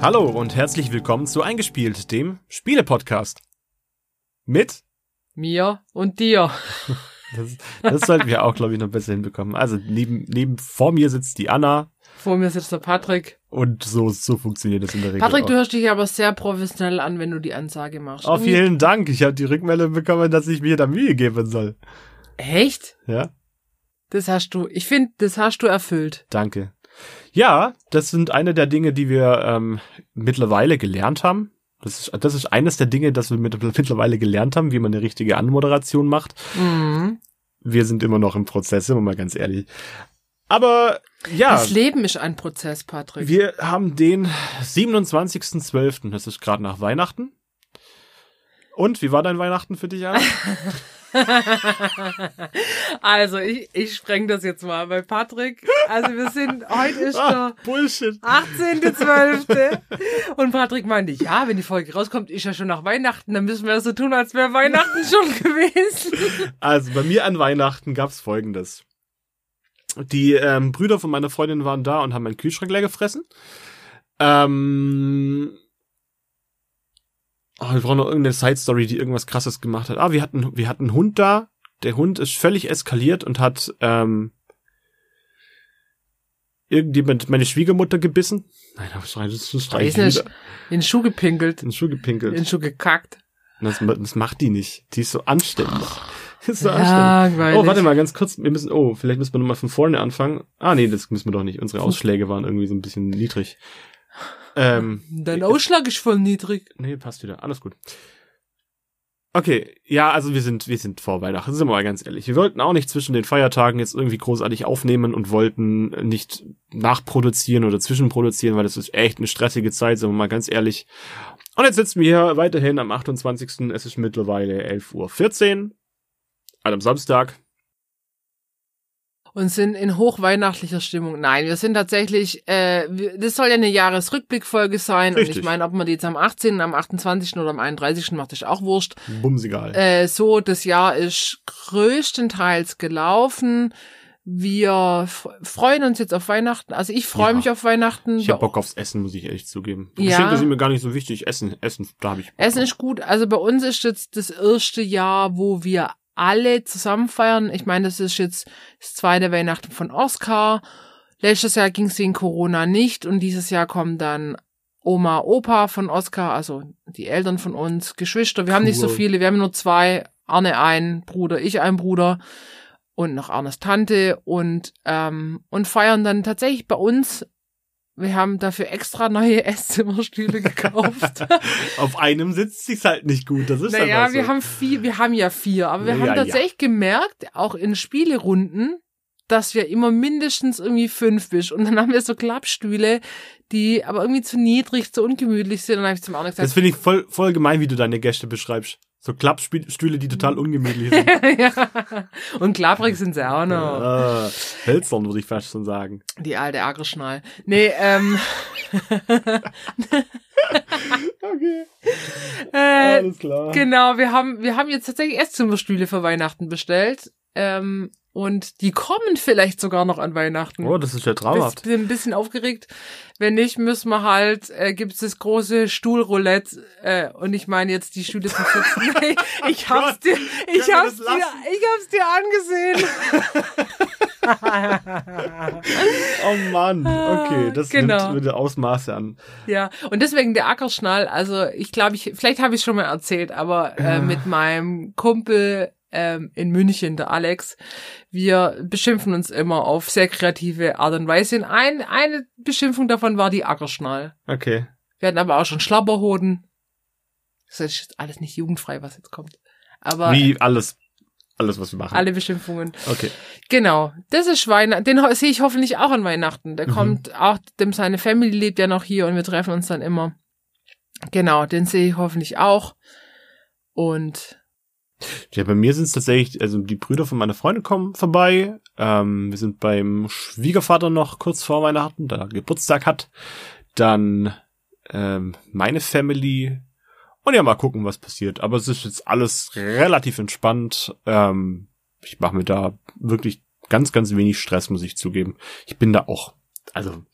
Hallo und herzlich willkommen zu Eingespielt, dem Spiele-Podcast. Mit? Mir und dir. Das, das sollten wir auch, glaube ich, noch besser hinbekommen. Also neben, neben vor mir sitzt die Anna. Vor mir sitzt der Patrick. Und so, so funktioniert das in der Regel. Patrick, auch. du hörst dich aber sehr professionell an, wenn du die Ansage machst. Oh, vielen Dank. Ich habe die Rückmeldung bekommen, dass ich mir da Mühe geben soll. Echt? Ja, Das hast du. Ich finde, das hast du erfüllt. danke. Ja, das sind eine der Dinge, die wir ähm, mittlerweile gelernt haben. Das ist, das ist eines der Dinge, das wir mit, mittlerweile gelernt haben, wie man eine richtige Anmoderation macht. Mhm. Wir sind immer noch im Prozess, sind wir mal ganz ehrlich. Aber ja, Das Leben ist ein Prozess, Patrick. wir haben den 27.12., das ist gerade nach Weihnachten. Und, wie war dein Weihnachten für dich, Anna? also, ich, ich spreng das jetzt mal bei Patrick. Also, wir sind, heute ist ah, der Bullshit. 18.12. Und Patrick meinte, ja, wenn die Folge rauskommt, ist ja schon nach Weihnachten, dann müssen wir so tun, als wäre Weihnachten schon gewesen. Also bei mir an Weihnachten gab's folgendes. Die ähm, Brüder von meiner Freundin waren da und haben meinen Kühlschrank leer gefressen. Ähm, oh, wir brauchen noch irgendeine Side-Story, die irgendwas krasses gemacht hat. Ah, wir hatten, wir hatten einen Hund da. Der Hund ist völlig eskaliert und hat ähm, irgendjemand meine Schwiegermutter gebissen. Nein, das schreit, das nicht, in den Schuh gepinkelt, in den Schuh gepinkelt. in den Schuh gekackt. Das, das macht die nicht. Die ist so anständig. Ist so Ja, anständig. Oh, warte mal, ganz kurz. Wir müssen, oh, vielleicht müssen wir nochmal von vorne anfangen. Ah, nee, das müssen wir doch nicht. Unsere Ausschläge waren irgendwie so ein bisschen niedrig. Ähm, Dein Ausschlag ist voll niedrig. nee, passt wieder. Alles gut. Okay, ja, also wir sind, wir sind vor Weihnachten, sind wir mal ganz ehrlich. Wir wollten auch nicht zwischen den Feiertagen jetzt irgendwie großartig aufnehmen und wollten nicht nachproduzieren oder zwischenproduzieren, weil das ist echt eine stressige Zeit, sind wir mal ganz ehrlich. Und jetzt sitzen wir hier weiterhin am 28. Es ist mittlerweile 11.14 Uhr. An einem Samstag. Und sind in hochweihnachtlicher Stimmung. Nein, wir sind tatsächlich, äh, das soll ja eine Jahresrückblickfolge sein. Und Richtig. ich meine, ob man die jetzt am 18., am 28. oder am 31. macht, ist auch wurscht. Bumsegal. Äh, so, das Jahr ist größtenteils gelaufen. Wir freuen uns jetzt auf Weihnachten. Also ich freue Ja. mich auf Weihnachten. ich hab Bock aufs Essen, muss ich ehrlich zugeben. Ja. Geschenke sind mir gar nicht so wichtig. Essen, Essen, da habe ich. Bock Essen ist gut. Also bei uns ist jetzt das erste Jahr, wo wir alle zusammen feiern. Ich meine, das ist jetzt das zweite Weihnachten von Oscar. Letztes Jahr ging es wegen Corona nicht und dieses Jahr kommen dann Oma, Opa von Oscar, also die Eltern von uns, Geschwister. Wir haben nicht so Cool. viele, wir haben nur zwei. Arne ein Bruder, ich ein Bruder und noch Arnes Tante und ähm, und feiern dann tatsächlich bei uns. Wir haben dafür extra neue Esszimmerstühle gekauft. Auf einem sitzt sich's halt nicht gut. Das ist Naja, einfach so. wir haben vier, wir haben ja vier, aber wir Ja, haben ja, tatsächlich gemerkt, auch in Spielerunden, dass wir immer mindestens irgendwie fünf bist. Und dann haben wir so Klappstühle, die aber irgendwie zu niedrig, zu ungemütlich sind. Und dann habe ich zum Das gesagt, finde ich voll, voll gemein, wie du deine Gäste beschreibst. So Klappstühle, die total ungemütlich sind. ja. Und klapprig sind sie auch noch. ah, hölzern, würde ich fast schon sagen. Die alte Ackerschnall. Nee, ähm, Okay, äh, alles klar. Genau, wir haben, wir haben jetzt tatsächlich Esszimmerstühle für Weihnachten bestellt. Ähm, und die kommen vielleicht sogar noch an Weihnachten. Oh, das ist ja traumhaft. Bin ein bisschen aufgeregt. Wenn nicht, müssen wir halt, äh, gibt's das große Stuhlroulette. Äh, und ich meine jetzt die Stühle zum Sitzen. ich, ich hab's dir, ich hab's dir, ich hab's dir angesehen. Oh Mann, okay, das Genau. nimmt wieder Ausmaße an. ja, und deswegen der Ackerschnall. Also ich glaube, ich, vielleicht habe ich schon mal erzählt, aber äh, mit meinem Kumpel ähm, in München, der Alex, wir beschimpfen uns immer auf sehr kreative Art und Weise. Und ein, eine Beschimpfung davon war die Ackerschnall. Okay. Wir hatten aber auch schon Schlabberhoden. Das ist jetzt alles nicht jugendfrei, was jetzt kommt. Aber Wie alles, alles, was wir machen. alle Beschimpfungen. Okay. Genau. Das ist Weihnachten. Den sehe ich hoffentlich auch an Weihnachten. Der Mhm. kommt auch, dem seine Family lebt ja noch hier und wir treffen uns dann immer. Genau, den sehe ich hoffentlich auch. Und Ja, bei mir sind es tatsächlich, also die Brüder von meiner Freundin kommen vorbei. Ähm, wir sind beim Schwiegervater noch kurz vor Weihnachten, da Geburtstag hat. Dann ähm, meine Family. Und ja, mal gucken, was passiert. Aber es ist jetzt alles relativ entspannt. Ähm, ich mache mir da wirklich ganz, ganz wenig Stress, muss ich zugeben. Ich bin da auch, also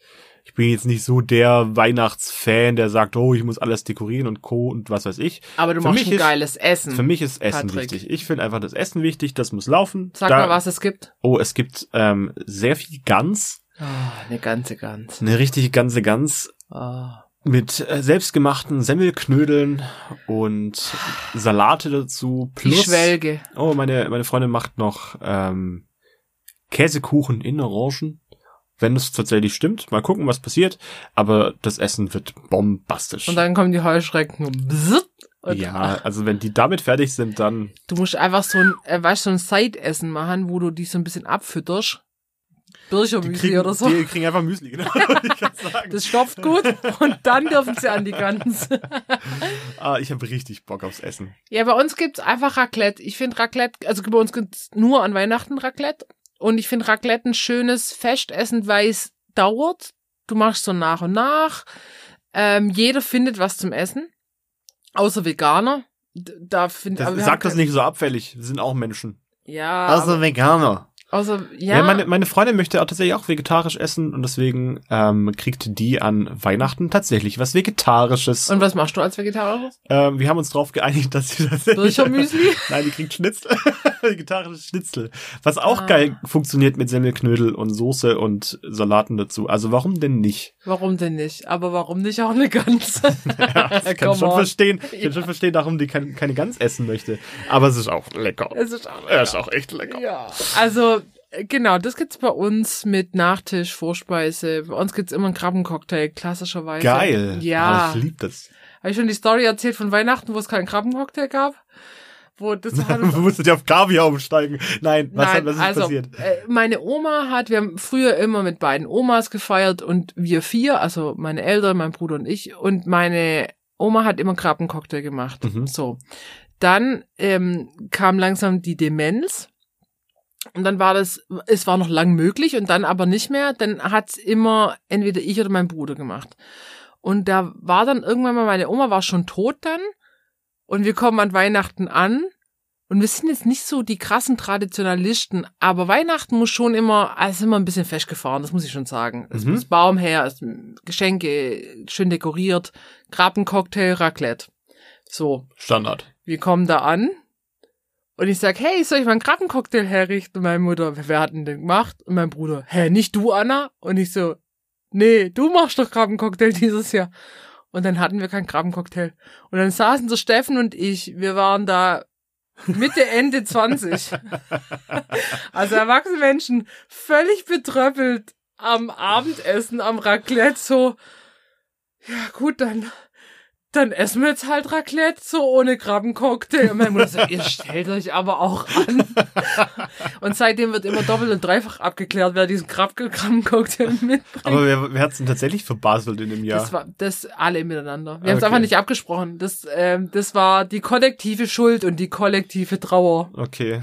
bin jetzt nicht so der Weihnachtsfan, der sagt, oh, ich muss alles dekorieren und Co. und was weiß ich. Aber du Für machst mich ein ist- geiles Essen. Für mich ist Essen Patrick. wichtig. Ich finde einfach das Essen wichtig, das muss laufen. Sag Da- mal, was es gibt. Oh, es gibt ähm, sehr viel Gans, Ah, eine ganze Gans. eine richtige ganze Gans Ah. mit äh, selbstgemachten Semmelknödeln und Salate dazu. Plus, schwelge. oh, meine meine Freundin macht noch ähm, Käsekuchen in Orangen. Wenn es tatsächlich stimmt, mal gucken, was passiert. Aber das Essen wird bombastisch. Und dann kommen die Heuschrecken und, ja, also wenn die damit fertig sind, dann Du musst einfach so ein, äh, weißt, du, so ein Side-Essen machen, wo du die so ein bisschen abfütterst. Birchermüsli oder so. die kriegen einfach Müsli, genau. Das stopft gut und dann dürfen sie an die Gans. ah, ich habe richtig Bock aufs Essen. Ja, bei uns gibt's einfach Raclette. Ich finde Raclette, also bei uns gibt's nur an Weihnachten Raclette. Und ich finde Raclette ein schönes Festessen, weil es dauert. Du machst so nach und nach. Ähm, jeder findet was zum Essen. Außer Veganer. Da find, Das, sag das nicht so abfällig. Wir sind auch Menschen. Ja, aber, Veganer. Außer, Ja, ja. meine, meine Freundin möchte auch tatsächlich auch vegetarisch essen und deswegen ähm, kriegt die an Weihnachten tatsächlich was Vegetarisches. und was machst du als Vegetarier? ähm, wir haben uns darauf geeinigt, dass sie tatsächlich... Birchermüsli? Nein, die kriegt Schnitzel. Vegetarisches Schnitzel. Was auch Ah. geil funktioniert mit Semmelknödel und Soße und Salaten dazu. Also warum denn nicht? Warum denn nicht? Aber warum nicht auch eine Gans? Ja, ich kann schon on. verstehen, ich Ja. kann schon verstehen, warum die kein, keine Gans essen möchte. Aber es ist auch lecker. Es ist auch Es ist auch echt lecker. Ja. Also, genau, das gibt's bei uns mit Nachtisch, Vorspeise. Bei uns gibt's immer einen Krabbencocktail, klassischerweise. Geil. Ja. Ah, ich lieb das. Habe ich schon die Story erzählt von Weihnachten, wo es keinen Krabbencocktail gab? Wo das musstet ja auf Kaviar umsteigen. Nein, was, Nein, hat, was ist also, passiert? Äh, meine Oma hat, wir haben früher immer mit beiden Omas gefeiert und wir vier, also meine Eltern, mein Bruder und ich, und meine Oma hat immer Krabbencocktail gemacht. Mhm. So. Dann ähm, kam langsam die Demenz. Und dann war das, es war noch lang möglich und dann aber nicht mehr. Dann hat's immer entweder ich oder mein Bruder gemacht. Und da war dann irgendwann mal, meine Oma war schon tot dann. Und wir kommen an Weihnachten an. Und wir sind jetzt nicht so die krassen Traditionalisten, aber Weihnachten muss schon immer, also immer ein bisschen festgefahren, das muss ich schon sagen. Es Mhm. muss Baum her, es Geschenke schön dekoriert, Krabbencocktail, Raclette. So, Standard. wir kommen da an und ich sag, hey, soll ich mal einen Krabbencocktail herrichten? Und meine Mutter, wer hat denn den gemacht? Und mein Bruder, hä, nicht du, Anna? Und ich so, nee, du machst doch Krabbencocktail dieses Jahr. Und dann hatten wir keinen Krabbencocktail. Und dann saßen so Steffen und ich, wir waren da Mitte, Ende 20. Also erwachsene Menschen, völlig betröppelt am Abendessen, am Raclette, so, ja gut, dann, dann essen wir jetzt halt Raclette, so ohne Krabbencocktail. Und meine Mutter sagt, ihr stellt euch aber auch an. Und seitdem wird immer doppelt und dreifach abgeklärt, wer diesen Krab- Krabbencocktail mitbringt. Aber wer, wer hat's denn tatsächlich verbaselt in dem Jahr? Das war das alle miteinander. Wir haben es Okay. einfach nicht abgesprochen. Das, ähm, das war die kollektive Schuld und die kollektive Trauer. Okay.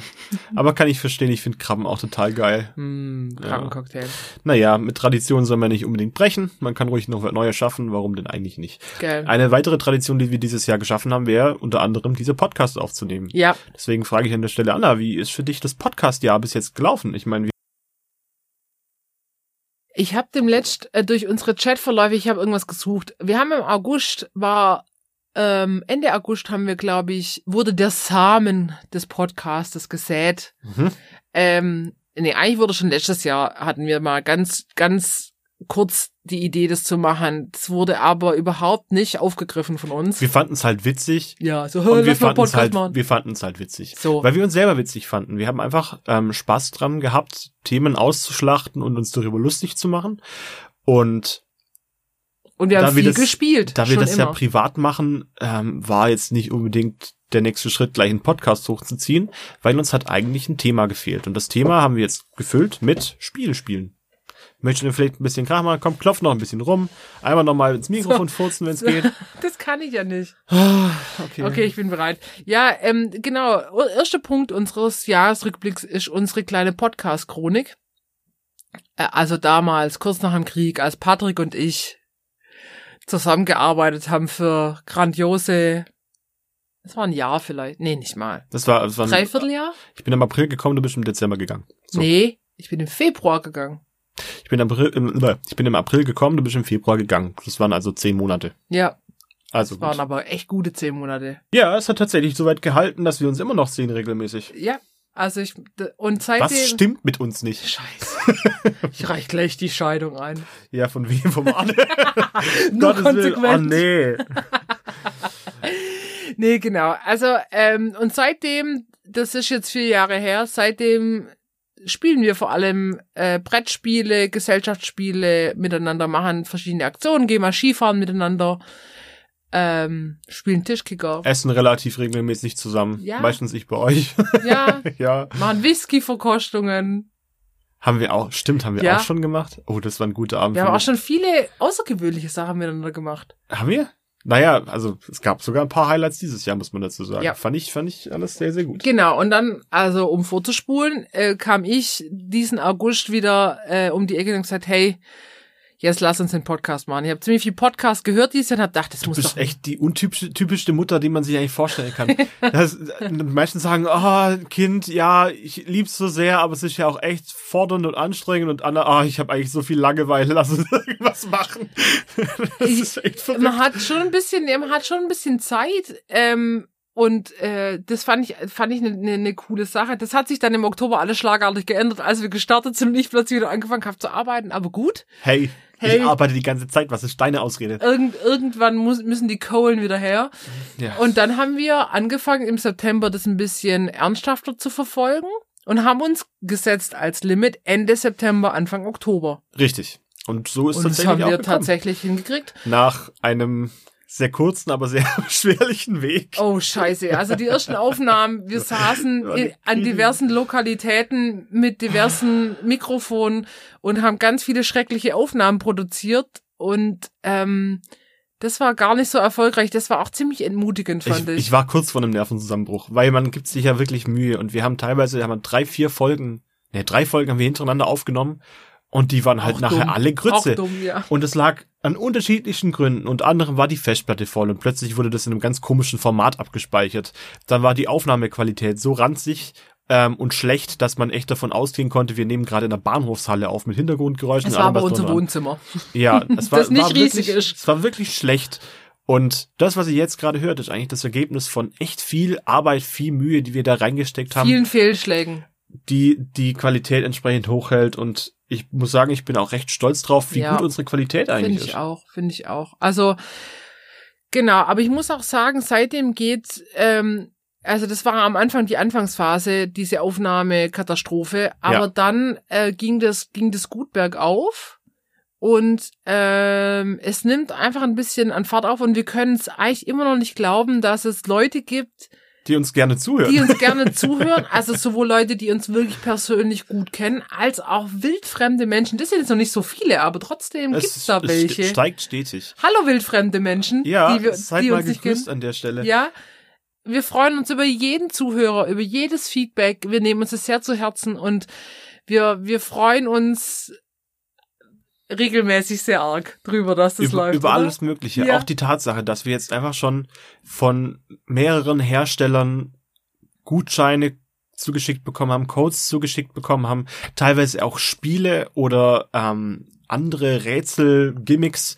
Aber kann ich verstehen, ich finde Krabben auch total geil. Ja. Krabbencocktail. Naja, mit Tradition soll man nicht unbedingt brechen. Man kann ruhig noch neue schaffen. Warum denn eigentlich nicht? Geil. Eine weitere Tradition, die wir dieses Jahr geschaffen haben, wäre unter anderem diese Podcast aufzunehmen. Ja, Deswegen frage ich an der Stelle Anna, wie ist für dich das Podcast-Jahr bis jetzt gelaufen? Ich meine, wie Ich habe dem letzt äh, durch unsere Chatverläufe, ich habe irgendwas gesucht. Wir haben im August war ähm, Ende August haben wir, glaube ich, wurde der Samen des Podcastes gesät. Mhm. Ähm, nee, eigentlich wurde schon letztes Jahr hatten wir mal ganz ganz kurz die Idee, das zu machen. Das wurde aber überhaupt nicht aufgegriffen von uns. wir fanden es halt witzig. ja, so Und wir fanden es halt, machen. wir fanden es halt witzig. So. Weil wir uns selber witzig fanden. Wir haben einfach ähm, Spaß dran gehabt, Themen auszuschlachten und uns darüber lustig zu machen. Und Und wir haben da wir viel das- gespielt. da wir das ja immer. privat machen, ähm, war jetzt nicht unbedingt der nächste Schritt, gleich einen Podcast hochzuziehen, weil uns hat eigentlich ein Thema gefehlt. Und das Thema haben wir jetzt gefüllt mit Spiele Möchtest du vielleicht ein bisschen Krach machen? Komm, klopf noch ein bisschen rum. Einmal nochmal ins Mikrofon furzen, wenn es geht. Das kann ich ja nicht. Okay. Okay, ich bin bereit. Ja, ähm, genau. Erster Punkt unseres Jahresrückblicks ist unsere kleine Podcast-Chronik. Also damals, kurz nach dem Krieg, als Patrick und ich zusammengearbeitet haben für grandiose, das war ein Jahr vielleicht, nee, nicht mal. Das war, das war ein, Dreivierteljahr? ich bin im April gekommen, du bist im Dezember gegangen. So. Nee, ich bin im Februar gegangen. Ich bin, im April, im, äh, ich bin im April gekommen, du bist im Februar gegangen. Das waren also zehn Monate. Ja, Also das waren gut. aber echt gute zehn Monate. Ja, es hat tatsächlich so weit gehalten, dass wir uns immer noch sehen regelmäßig. Ja, also ich, und seitdem... Was stimmt mit uns nicht? Scheiße. Ich reich gleich die Scheidung ein. Ja, von wem? Vom Arne? Nur Gottes Willen. konsequent. Oh nee. Nee, genau. Also, ähm, und seitdem, das ist jetzt vier Jahre her, seitdem spielen wir vor allem äh, Brettspiele, Gesellschaftsspiele miteinander, machen verschiedene Aktionen, gehen mal Skifahren miteinander, ähm, spielen Tischkicker. Essen relativ regelmäßig zusammen. Ja. Meistens ich bei euch. Ja, ja. machen Whisky-Verkostungen. Haben wir auch, stimmt, haben wir Ja. auch schon gemacht. Oh, das war ein guter Abend. Wir haben auch schon viele außergewöhnliche Sachen miteinander gemacht. Haben wir? Naja, also es gab sogar ein paar Highlights dieses Jahr, muss man dazu sagen. Ja. Fand ich, fand ich alles sehr, sehr gut. Genau, und dann, also um vorzuspulen, äh, kam ich diesen August wieder äh, um die Ecke und gesagt, hey, jetzt lass uns den Podcast machen. Ich habe ziemlich viel Podcast gehört dieses Jahr und hab gedacht, das Du muss bist doch echt die untypische typischste Mutter, die man sich eigentlich vorstellen kann. das, die meisten sagen, ah, Kind, ja, ich lieb's so sehr, aber es ist ja auch echt fordernd und anstrengend und Anna, ah, ich habe eigentlich so viel Langeweile, lass uns irgendwas machen. das Ich- ist echt verrückt. man hat schon ein bisschen, man hat schon ein bisschen Zeit. Ähm, und äh, das fand ich fand ich eine ne, ne coole Sache. Das hat sich dann im Oktober alles schlagartig geändert, als wir gestartet sind und ich plötzlich wieder angefangen habe zu arbeiten. Aber gut, Hey, Hey. ich arbeite die ganze Zeit, was ist deine Ausrede? irgend, irgendwann muss, müssen die Kohlen wieder her. Ja. Und dann haben wir angefangen im September das ein bisschen ernsthafter zu verfolgen und haben uns gesetzt als Limit Ende September, Anfang Oktober. Richtig. Und so ist Und das tatsächlich haben auch wir tatsächlich hingekriegt. Nach einem sehr kurzen, aber sehr schwerlichen Weg. Oh scheiße, also die ersten Aufnahmen, wir saßen an diversen Lokalitäten mit diversen Mikrofonen und haben ganz viele schreckliche Aufnahmen produziert und ähm, das war gar nicht so erfolgreich. Das war auch ziemlich entmutigend, fand Ich, ich. ich war kurz vor einem Nervenzusammenbruch, weil man gibt sich ja wirklich Mühe und wir haben teilweise haben wir drei, vier Folgen, ne, drei Folgen haben wir hintereinander aufgenommen und die waren halt Auch nachher dumm. alle Grütze. Dumm, ja. Und es lag an unterschiedlichen Gründen. Unter anderem war die Festplatte voll und plötzlich wurde das in einem ganz komischen Format abgespeichert. Dann war die Aufnahmequalität so ranzig ähm, und schlecht, dass man echt davon ausgehen konnte, wir nehmen gerade in der Bahnhofshalle auf mit Hintergrundgeräuschen. Es war aber unser. Wohnzimmer. Ja, es war, Das nicht war riesig wirklich, ist. Es war wirklich schlecht. Und das, was ihr jetzt gerade hört, ist eigentlich das Ergebnis von echt viel Arbeit, viel Mühe, die wir da reingesteckt haben, Vielen Fehlschlägen. Die die Qualität entsprechend hochhält. Und ich muss sagen, ich bin auch recht stolz drauf, wie Ja. gut unsere Qualität Finde eigentlich ich ist. auch, finde ich auch. Also, genau, aber ich muss auch sagen, seitdem geht, ähm, also das war am Anfang die Anfangsphase, diese Aufnahmekatastrophe, aber Ja. dann äh, ging das, ging das gut bergauf. Und ähm, es nimmt einfach ein bisschen an Fahrt auf und wir können es eigentlich immer noch nicht glauben, dass es Leute gibt, Die uns gerne zuhören. die uns gerne zuhören, also sowohl Leute, die uns wirklich persönlich gut kennen, als auch wildfremde Menschen. Das sind jetzt noch nicht so viele, aber trotzdem es, gibt's da welche. steigt stetig. Hallo wildfremde Menschen, Ja, die, wir, seid die mal uns gegrüßt an der Stelle. Ja, wir freuen uns über jeden Zuhörer, über jedes Feedback. Wir nehmen uns das sehr zu Herzen und wir, wir freuen uns regelmäßig sehr arg drüber, dass das über, läuft. über oder? alles Mögliche. Ja. Auch die Tatsache, dass wir jetzt einfach schon von mehreren Herstellern Gutscheine zugeschickt bekommen haben, Codes zugeschickt bekommen haben, teilweise auch Spiele oder ähm, andere Rätsel, Gimmicks,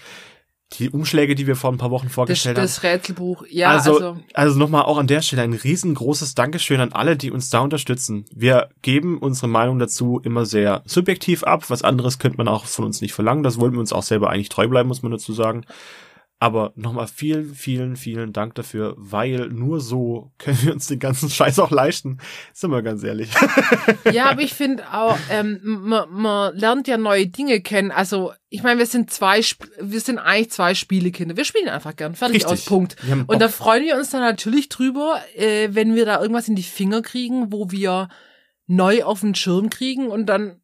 die Umschläge, die wir vor ein paar Wochen Das, vorgestellt haben. das Rätselbuch. Ja, also, also, also, nochmal auch an der Stelle ein riesengroßes Dankeschön an alle, die uns da unterstützen. Wir geben unsere Meinung dazu immer sehr subjektiv ab. Was anderes könnte man auch von uns nicht verlangen. Das wollten wir uns auch selber eigentlich treu bleiben, muss man dazu sagen. Aber nochmal vielen, vielen, vielen Dank dafür, weil nur so können wir uns den ganzen Scheiß auch leisten. Sind wir ganz ehrlich. ja, aber ich finde auch, ähm, man, man lernt ja neue Dinge kennen. Also, ich meine, wir sind zwei, Sp wir sind eigentlich zwei Spielekinder. Wir spielen einfach gern. Fertig aus, Punkt. Und da freuen wir uns dann natürlich drüber, äh, wenn wir da irgendwas in die Finger kriegen, wo wir neu auf den Schirm kriegen und dann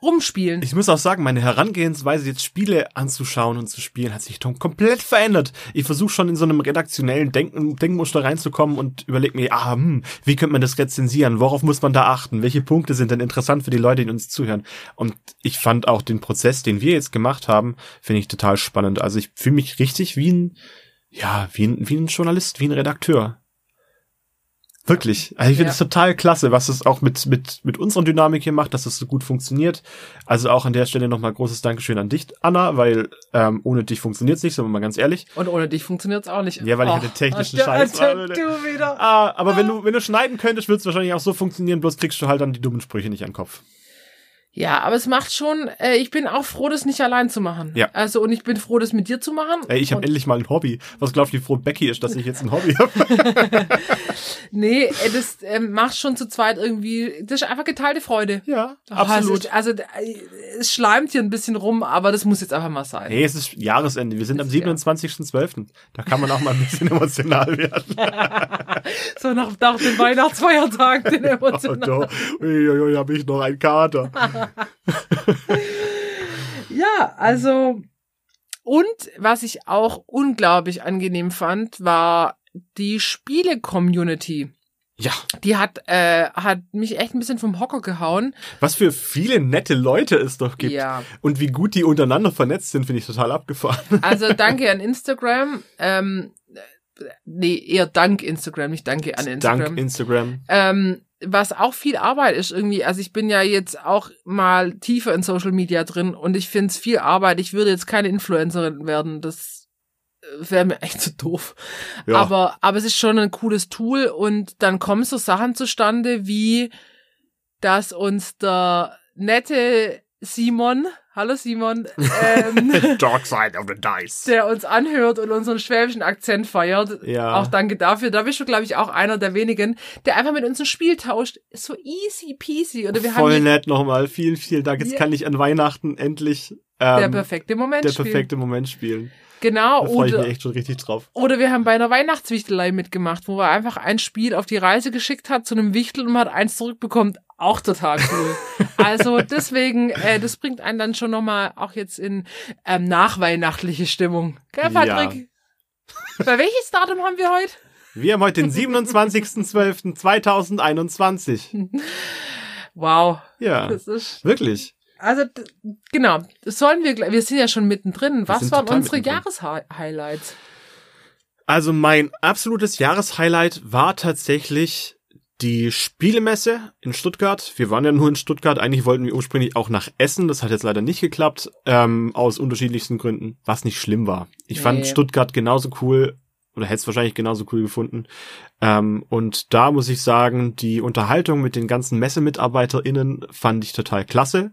rumspielen. Ich muss auch sagen, meine Herangehensweise, jetzt Spiele anzuschauen und zu spielen, hat sich komplett verändert. Ich versuche schon in so einem redaktionellen Denken, Denkmuster reinzukommen und überlege mir, ah, hm, wie könnte man das rezensieren? Worauf muss man da achten? Welche Punkte sind denn interessant für die Leute, die uns zuhören? Und ich fand auch den Prozess, den wir jetzt gemacht haben, finde ich total spannend. Also ich fühle mich richtig wie ein, ja, wie ein, wie ein Journalist, wie ein Redakteur. Wirklich. Also ich finde Ja. es total klasse, was es auch mit, mit, mit unserer Dynamik hier macht, dass es so gut funktioniert. Also auch an der Stelle nochmal großes Dankeschön an dich, Anna, weil ähm, ohne dich funktioniert es nicht, sind wir mal ganz ehrlich. Und ohne dich funktioniert's auch nicht. Ja, weil ich Oh, hatte technischen du- Scheiß Du, war, du wieder. Ah, aber wenn du, wenn du schneiden könntest, würde es wahrscheinlich auch so funktionieren, bloß kriegst du halt dann die dummen Sprüche nicht an den Kopf. Ja, aber es macht schon, äh, ich bin auch froh, das nicht allein zu machen. Ja. Also, und ich bin froh, das mit dir zu machen. Ey, ich habe endlich mal ein Hobby. Was glaubt, wie froh Becky ist, dass ich jetzt ein Hobby habe? Nee, äh, das ähm, macht schon zu zweit irgendwie, das ist einfach geteilte Freude. ja, Oh, absolut. Also, äh, es schleimt hier ein bisschen rum, aber das muss jetzt einfach mal sein. Hey, es ist Jahresende. Wir sind am ist ja- 27.12. Da kann man auch mal ein bisschen emotional werden. So nach, nach den Weihnachtsfeiertagen, den Oh, emotionalen. da uiuiui, habe ich noch einen Kater. Ja, also und was ich auch unglaublich angenehm fand, war die Spiele-Community. Ja, Die hat äh, hat mich echt ein bisschen vom Hocker gehauen. was für viele nette Leute es doch gibt. Ja, Und wie gut die untereinander vernetzt sind, finde ich total abgefahren. also danke an Instagram. Ähm, nee, eher dank Instagram, nicht danke an Instagram. Dank Instagram. Ähm, was auch viel Arbeit ist irgendwie. Also ich bin ja jetzt auch mal tiefer in Social Media drin und ich finde es viel Arbeit. Ich würde jetzt keine Influencerin werden. Das wäre mir echt zu doof. Ja. Aber, aber es ist schon ein cooles Tool und dann kommen so Sachen zustande wie, dass uns der nette Simon, hallo Simon, ähm, Dark Side of the Dice. der uns anhört und unseren schwäbischen Akzent feiert. Ja. Auch danke dafür. Da bist du, glaube ich, auch einer der wenigen, der einfach mit uns ein Spiel tauscht. So easy peasy. Oder wir Voll haben nett nochmal. Vielen, vielen Dank. Jetzt Ja. kann ich an Weihnachten endlich der ähm, perfekte Moment der spielen. perfekte Moment spielen. Genau. Da freue ich Oder, mich echt schon richtig drauf. oder wir haben bei einer Weihnachtswichtelei mitgemacht, wo wir einfach ein Spiel auf die Reise geschickt hat zu einem Wichtel und man hat eins zurückbekommen. Auch total cool. also deswegen, äh, das bringt einen dann schon nochmal auch jetzt in ähm, nachweihnachtliche Stimmung. Gell, Patrick? Bei welches Datum haben wir heute? Wir haben heute den 27.12.2021. Wow. Ja, Das ist wirklich. Also genau, das sollen wir. gleich- Wir sind ja schon mittendrin. Was waren unsere mittendrin. Jahreshighlights? Also mein absolutes Jahreshighlight war tatsächlich die Spielemesse in Stuttgart. Wir waren ja nur in Stuttgart. Eigentlich wollten wir ursprünglich auch nach Essen. Das hat jetzt leider nicht geklappt. Ähm, aus unterschiedlichsten Gründen. Was nicht schlimm war. Ich Nee. fand Stuttgart genauso cool. Oder hätte es wahrscheinlich genauso cool gefunden. Ähm, und da muss ich sagen, die Unterhaltung mit den ganzen MessemitarbeiterInnen fand ich total klasse.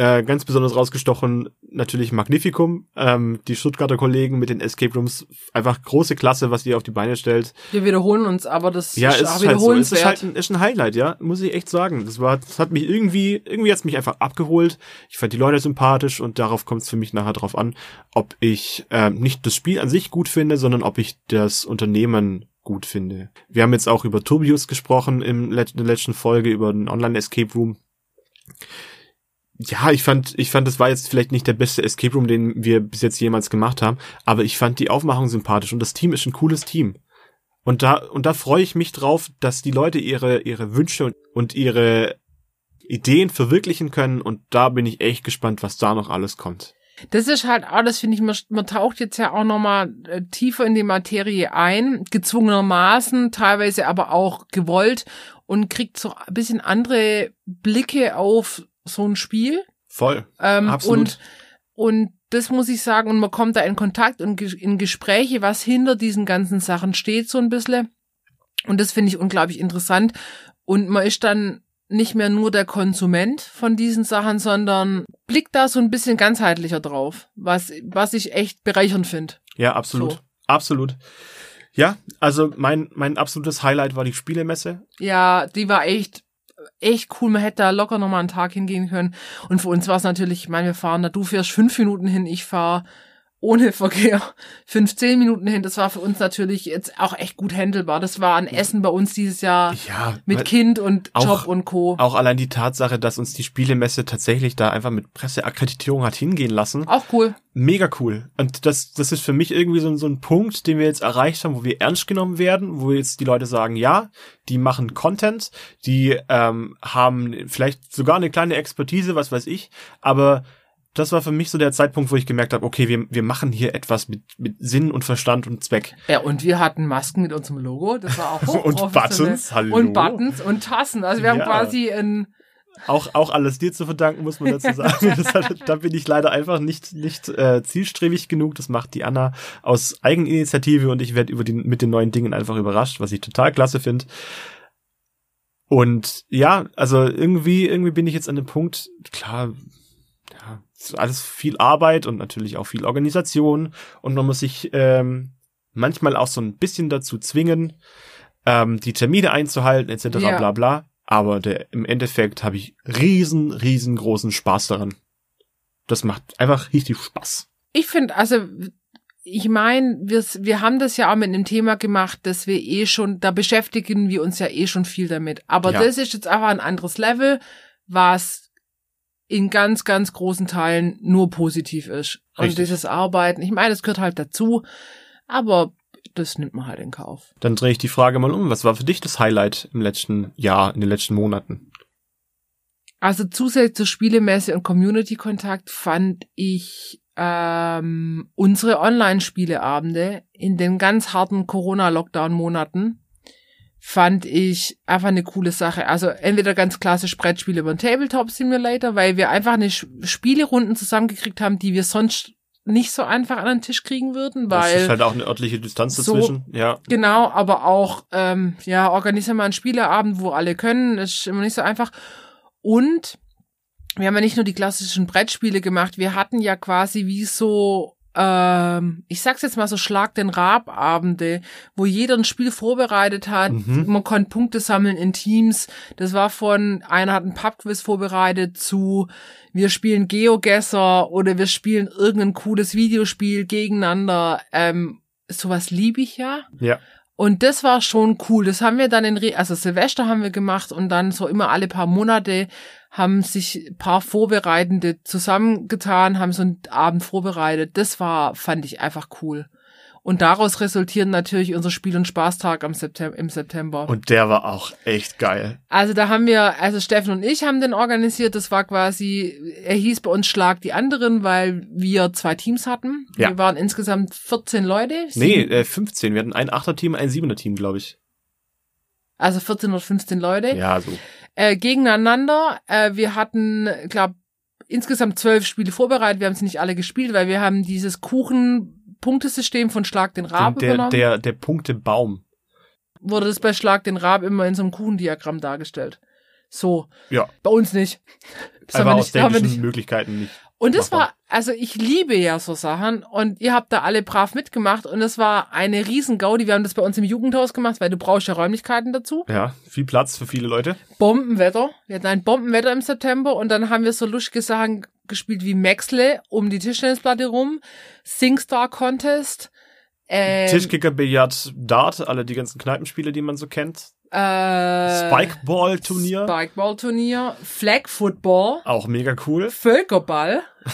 Äh, ganz besonders rausgestochen natürlich Magnificum, ähm, die Stuttgarter Kollegen mit den Escape Rooms, einfach große Klasse, was ihr auf die Beine stellt. Wir wiederholen uns, aber das Ja, ist ist halt so. Es ist halt ein, ist ein Highlight, ja, muss ich echt sagen. Das war, das hat mich irgendwie, irgendwie hat's mich einfach abgeholt. Ich fand die Leute sympathisch und darauf kommt es für mich nachher drauf an, ob ich ähm, nicht das Spiel an sich gut finde, sondern ob ich das Unternehmen gut finde. Wir haben jetzt auch über Turbius gesprochen im in der letzten Folge über den Online Escape Room. Ja, ich fand, ich fand, das war jetzt vielleicht nicht der beste Escape Room, den wir bis jetzt jemals gemacht haben, aber ich fand die Aufmachung sympathisch und das Team ist ein cooles Team. Und da, und da freue ich mich drauf, dass die Leute ihre, ihre Wünsche und ihre Ideen verwirklichen können und da bin ich echt gespannt, was da noch alles kommt. Das ist halt auch, das finde ich, man, taucht jetzt ja auch nochmal äh, tiefer in die Materie ein, gezwungenermaßen, teilweise aber auch gewollt und kriegt so ein bisschen andere Blicke auf so ein Spiel. Voll. Ähm, Absolut. Und, und das muss ich sagen, und man kommt da in Kontakt und in Gespräche, was hinter diesen ganzen Sachen steht, so ein bisschen. Und das finde ich unglaublich interessant. Und man ist dann nicht mehr nur der Konsument von diesen Sachen, sondern blickt da so ein bisschen ganzheitlicher drauf, was, was ich echt bereichernd finde. Ja, absolut. So. Absolut. Ja, also mein, mein absolutes Highlight war die Spielemesse. Ja, die war echt, echt cool. Man hätte da locker nochmal einen Tag hingehen können. Und für uns war es natürlich, ich meine, wir fahren da, du fährst fünf Minuten hin, ich fahre ohne Verkehr 15 Minuten hin. Das war für uns natürlich jetzt auch echt gut handelbar. Das war ein Essen bei uns dieses Jahr Ja, mit Kind und auch- Job und Co. Auch allein die Tatsache, dass uns die Spielemesse tatsächlich da einfach mit Presseakkreditierung hat hingehen lassen. Auch cool. Mega cool. Und das, das ist für mich irgendwie so, ein- so ein Punkt, den wir jetzt erreicht haben, wo wir ernst genommen werden, wo jetzt die Leute sagen, ja, die machen Content, die ähm, haben vielleicht sogar eine kleine Expertise, was weiß ich, aber das war für mich so der Zeitpunkt, wo ich gemerkt habe, okay, wir, wir machen hier etwas mit, mit Sinn und Verstand und Zweck. Ja, und wir hatten Masken mit unserem Logo, das war auch Und. Buttons, hallo. Und Buttons und Tassen. Also wir haben Ja. quasi ein, Auch, auch alles dir zu verdanken, muss man dazu sagen. Hat, da bin ich leider einfach nicht, nicht äh, zielstrebig genug. Das macht die Anna aus Eigeninitiative und ich werde über die, mit den neuen Dingen einfach überrascht, was ich total klasse finde. Und ja, also irgendwie, irgendwie bin ich jetzt an dem Punkt, klar, ja, alles viel Arbeit und natürlich auch viel Organisation und man muss sich ähm, manchmal auch so ein bisschen dazu zwingen, ähm, die Termine einzuhalten, etc. Ja. bla bla. Aber der, im Endeffekt habe ich riesen, riesengroßen Spaß daran. Das macht einfach richtig Spaß. ich finde, also ich meine, wir, wir haben das ja auch mit einem Thema gemacht, dass wir eh schon, da beschäftigen wir uns ja eh schon viel damit. Aber Ja. das ist jetzt einfach ein anderes Level, was in ganz, ganz großen Teilen nur positiv ist. Und Richtig. dieses Arbeiten, ich meine, es gehört halt dazu, aber das nimmt man halt in Kauf. Dann drehe ich die Frage mal um. Was war für dich das Highlight im letzten Jahr, in den letzten Monaten? Also zusätzlich zur Spielemesse und Community-Kontakt fand ich ähm, unsere Online-Spieleabende in den ganz harten Corona-Lockdown-Monaten fand ich einfach eine coole Sache. Also entweder ganz klassisch Brettspiele über den Tabletop Simulator, weil wir einfach eine Sch- Spielerunden zusammengekriegt haben, die wir sonst nicht so einfach an den Tisch kriegen würden, Es ist weil halt auch eine örtliche Distanz so- dazwischen. ja. Genau, aber auch, ähm, ja, organisieren wir einen Spieleabend, wo alle können, ist immer nicht so einfach. Und wir haben ja nicht nur die klassischen Brettspiele gemacht, wir hatten ja quasi wie so, ähm, ich sag's jetzt mal so Schlag den Rab-Abende, wo jeder ein Spiel vorbereitet hat. Mhm. Man konnte Punkte sammeln in Teams. Das war von, einer hat ein Pubquiz vorbereitet zu, wir spielen Geogesser oder wir spielen irgendein cooles Videospiel gegeneinander. Ähm, sowas liebe ich ja. Ja. Und das war schon cool. Das haben wir dann in, Re also Silvester haben wir gemacht und dann so immer alle paar Monate haben sich paar Vorbereitende zusammengetan, haben so einen Abend vorbereitet. Das war, fand ich einfach cool. Und daraus resultieren natürlich unser Spiel- und Spaßtag am September, im September. Und der war auch echt geil. Also da haben wir, also Steffen und ich haben den organisiert. Das war quasi, er hieß bei uns Schlag die anderen, weil wir zwei Teams hatten. Ja. Wir waren insgesamt 14 Leute. Nee, äh, 15. Wir hatten ein Achter-Team, ein Siebener-Team, glaube ich. Also 14 oder 15 Leute. Ja, so. Äh, gegeneinander. Äh, wir hatten, glaube insgesamt zwölf Spiele vorbereitet. Wir haben sie nicht alle gespielt, weil wir haben dieses Kuchen-Punktesystem von Schlag den Rab der, übernommen. der, der Punktebaum. Wurde das bei Schlag den Rab immer in so einem Kuchendiagramm dargestellt. So. Ja. Bei uns nicht. Das haben Einfach aus haben wir technischen nicht. Möglichkeiten nicht. Und das machbar. war, also ich liebe ja so Sachen und ihr habt da alle brav mitgemacht und es war eine riesen Gaudi. Wir haben das bei uns im Jugendhaus gemacht, weil du brauchst ja Räumlichkeiten dazu. Ja, viel Platz für viele Leute. Bombenwetter. Wir hatten ein Bombenwetter im September und dann haben wir so lustige Sachen gespielt wie Maxle um die Tischtennisplatte rum, Singstar Contest, ähm, Tischkicker, Billard, Dart, alle die ganzen Kneipenspiele, die man so kennt. Äh, Spikeball-Turnier. Spikeball-Turnier, Flag Football, Auch mega cool. Völkerball.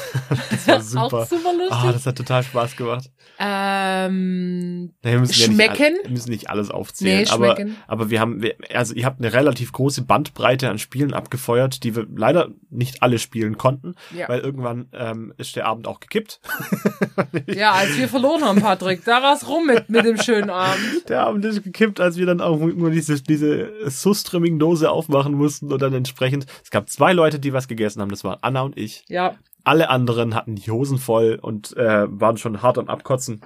Das war super. Auch super lustig. Ah, das hat total Spaß gemacht. ähm, Na, Wir müssen ja Schmecken? nicht, all- wir müssen nicht alles aufzählen, Nee, aber, schmecken. aber wir haben, also ihr habt eine relativ große Bandbreite an Spielen abgefeuert, die wir leider nicht alle spielen konnten, ja. weil irgendwann ähm, ist der Abend auch gekippt. ja, als wir verloren haben, Patrick, da war's rum mit, mit dem schönen Abend. Der Abend ist gekippt, als wir dann auch nur diese, diese Sus-Trimming-Dose aufmachen mussten und dann entsprechend, es gab zwei Leute, die was gegessen haben, das waren Anna und ich. Ja, Alle anderen hatten die Hosen voll und äh, waren schon hart am Abkotzen.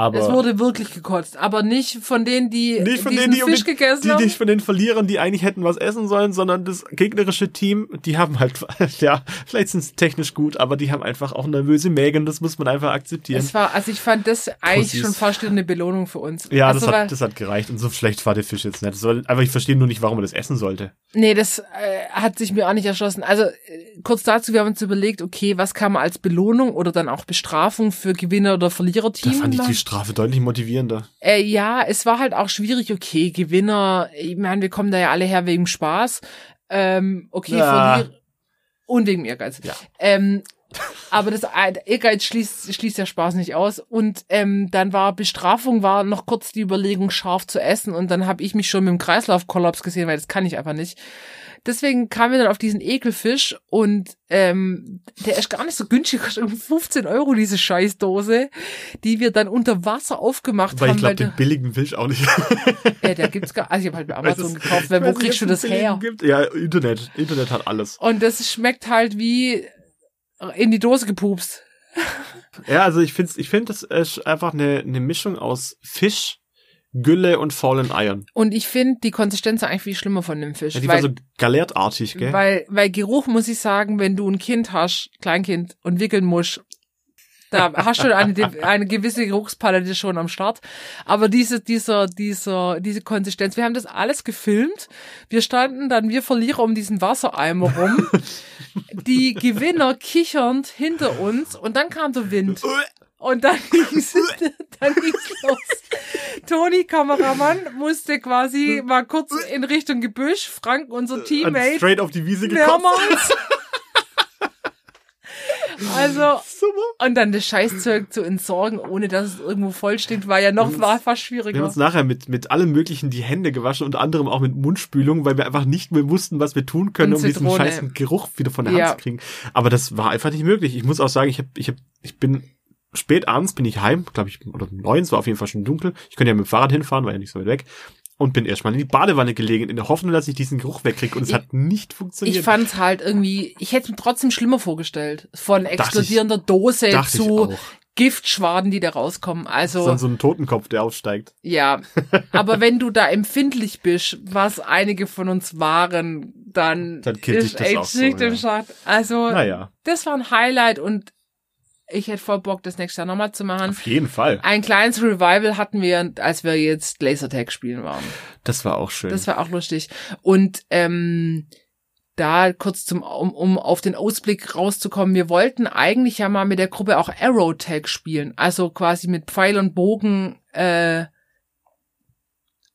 Aber es wurde wirklich gekotzt, aber nicht von denen, die nicht von diesen denen, die, um Fisch den, gegessen die haben. nicht von den Verlierern, die eigentlich hätten was essen sollen, sondern das gegnerische Team, die haben halt, ja, vielleicht sind sie technisch gut, aber die haben einfach auch nervöse Mägen, das muss man einfach akzeptieren. Es war, also ich fand das eigentlich Pussys. schon fast eine Belohnung für uns. ja, also, das, hat, das hat gereicht und so schlecht war der Fisch jetzt nicht. Das war, aber ich verstehe nur nicht, warum man das essen sollte. Nee, das äh, hat sich mir auch nicht erschlossen. Also äh, kurz dazu, wir haben uns überlegt, okay, was kann man als Belohnung oder dann auch Bestrafung für Gewinner- oder Da Verliererteam fand ich machen? die Strafe deutlich motivierender. Äh, ja, es war halt auch schwierig, okay, Gewinner, ich meine, wir kommen da ja alle her wegen Spaß. Ähm, okay, Ja. Verlierer. Und wegen Ehrgeiz. Ja. Ähm, aber das äh, Ehrgeiz schließt, schließt ja Spaß nicht aus. Und ähm, dann war Bestrafung, war noch kurz die Überlegung, scharf zu essen. Und dann habe ich mich schon mit dem Kreislaufkollaps gesehen, weil das kann ich einfach nicht. deswegen kamen wir dann auf diesen Ekelfisch und ähm, der ist gar nicht so günstig, kostet irgendwie 15 Euro diese Scheißdose, die wir dann unter Wasser aufgemacht Weil haben. ich glaube, weil den billigen Fisch auch nicht. äh, der gibt's gar, also ich habe halt bei Amazon gekauft, weil ich wo kriegst du das her? Gibt. Ja, Internet. Internet hat alles. Und das schmeckt halt wie in die Dose gepupst. Ja, also ich finde, ich finde, das ist einfach eine, eine Mischung aus Fisch, Gülle und faulen Eiern. Und ich finde die Konsistenz eigentlich viel schlimmer von dem Fisch. Ja, die weil, war so galertartig, gell? weil, weil Geruch muss ich sagen, wenn du ein Kind hast, Kleinkind, und wickeln musst, da hast du eine, eine gewisse Geruchspalette schon am Start. Aber diese, dieser, dieser, diese Konsistenz, wir haben das alles gefilmt. Wir standen dann, wir Verlierer um diesen Wassereimer rum. Die Gewinner kichernd hinter uns und dann kam der Wind. Und dann ging's, dann ging's los. Toni, Kameramann, musste quasi mal kurz in Richtung Gebüsch. Frank, unser Und Teammate, straight auf die Wiese gekotzt. mehrmals. Also, Super. und dann das Scheißzeug zu entsorgen, ohne dass es irgendwo vollstinkt, war ja noch war fast Wir haben schwieriger. uns nachher mit, mit allem möglichen die Hände gewaschen, unter anderem auch mit Mundspülung, weil wir einfach nicht mehr wussten, was wir tun können, um diesen scheißen Geruch wieder von der Ja. Hand zu kriegen. Aber das war einfach nicht möglich. Ich muss auch sagen, ich hab, ich hab, ich bin spät abends bin ich heim, glaube ich, oder neun, es war auf jeden Fall schon dunkel. Ich könnte ja mit dem Fahrrad hinfahren, war ja nicht so weit weg. Und bin erstmal in die Badewanne gelegen, in der Hoffnung, dass ich diesen Geruch wegkriege. Und es Ich- hat nicht funktioniert. Ich fand's halt irgendwie, ich hätte es mir trotzdem schlimmer vorgestellt. Von explodierender Dose Dachte ich zu. Giftschwaden, die da rauskommen. Also, Dann so ein Totenkopf, der aufsteigt. ja. Aber wenn du da empfindlich bist, was einige von uns waren, dann, Dann ist das echt so, Schicht im ja. Schacht. Also, Naja, das war ein Highlight und ich hätte voll Bock, das nächste Jahr nochmal zu machen. auf jeden Fall. Ein kleines Revival hatten wir, als wir jetzt Lasertag spielen waren. Das war auch schön. Das war auch lustig. Und ähm, da kurz zum, um, um auf den Ausblick rauszukommen, wir wollten eigentlich ja mal mit der Gruppe auch Arrow Tag spielen. Also quasi mit Pfeil und Bogen, äh,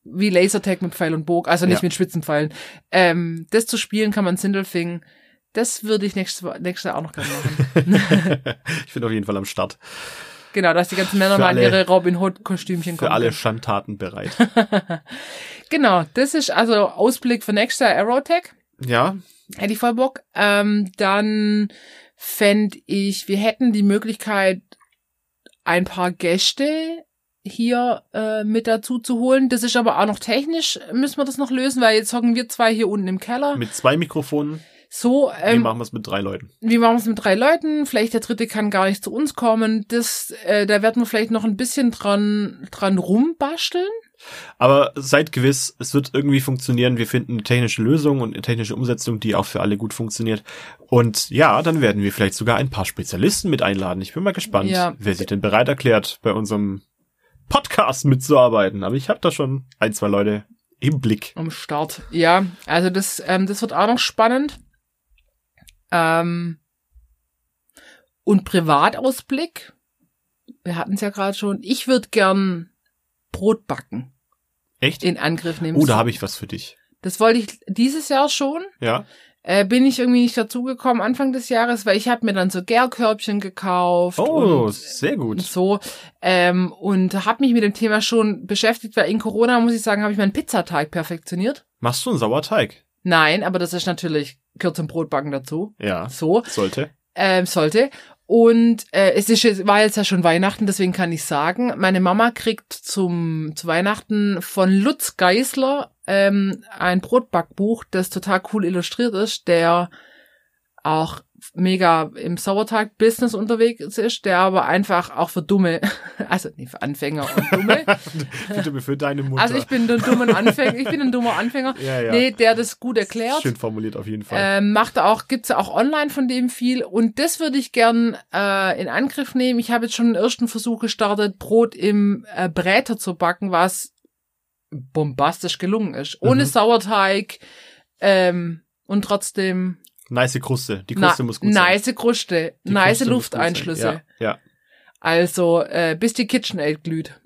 wie Lasertag mit Pfeil und Bogen, also nicht Ja. mit Spitzenpfeilen. Ähm, das zu spielen kann man Sindelfing. Das würde ich nächstes, nächstes Jahr auch noch gerne machen. ich bin auf jeden Fall am Start. genau, dass die ganzen Männer Für mal in alle- ihre Robin Hood Kostümchen Für kommen. alle. Schandtaten bereit. Genau, das ist also Ausblick für nächstes Jahr Tag. ja, Hätte ich voll Bock. Ähm, dann fänd ich, wir hätten die Möglichkeit, ein paar Gäste hier äh, mit dazu zu holen. Das ist aber auch noch technisch, müssen wir das noch lösen, weil jetzt hocken wir zwei hier unten im Keller. mit zwei Mikrofonen. So, Wie ähm, machen wir es mit drei Leuten? wir machen es mit drei Leuten. Vielleicht der dritte kann gar nicht zu uns kommen. Das, äh, da werden wir vielleicht noch ein bisschen dran, dran rumbasteln. Aber seid gewiss, es wird irgendwie funktionieren. Wir finden eine technische Lösung und eine technische Umsetzung, die auch für alle gut funktioniert. Und ja, dann werden wir vielleicht sogar ein paar Spezialisten mit einladen. Ich bin mal gespannt, Ja. wer sich denn bereit erklärt, bei unserem Podcast mitzuarbeiten. Aber ich habe da schon ein, zwei Leute im Blick. am Start. Ja, also das, ähm, das wird auch noch spannend. Ähm, und Privatausblick. Wir hatten es ja gerade schon. Ich würde gern Brot backen Echt? in Angriff nehmen. Oh, da habe ich was für dich. Das wollte ich dieses Jahr schon. Ja? Äh, bin ich irgendwie nicht dazugekommen Anfang des Jahres, weil ich habe mir dann so Gärkörbchen gekauft. Oh, und sehr und gut. so ähm, und habe mich mit dem Thema schon beschäftigt, weil in Corona muss ich sagen, habe ich meinen Pizzateig perfektioniert. Machst du einen Sauerteig? Nein, aber das ist natürlich gehört zum Brotbacken dazu. Ja, So sollte. ähm, sollte. Und äh, es ist jetzt, war jetzt ja schon Weihnachten, deswegen kann ich sagen, meine Mama kriegt zum zu Weihnachten von Lutz Geisler ähm, ein Brotbackbuch, das total cool illustriert ist, der auch mega im Sauerteig-Business unterwegs ist, der aber einfach auch für Dumme, also nicht für Anfänger und Dumme. Bitte für deine Mutter. Also ich bin ein dummer Anfänger, ich bin ein dummer Anfänger. ja, ja. Nee, der das gut erklärt. Schön formuliert auf jeden Fall. Ähm, macht auch, gibt's auch online von dem viel. Und das würde ich gern äh, in Angriff nehmen. Ich habe jetzt schon den ersten Versuch gestartet, Brot im äh, Bräter zu backen, was bombastisch gelungen ist. Ohne Mhm. Sauerteig ähm, und trotzdem nice Kruste. Die Kruste na, muss gut sein. nice Kruste, Die nice Kruste. Lufteinschlüsse. Ja, ja. Also äh, bis die KitchenAid glüht.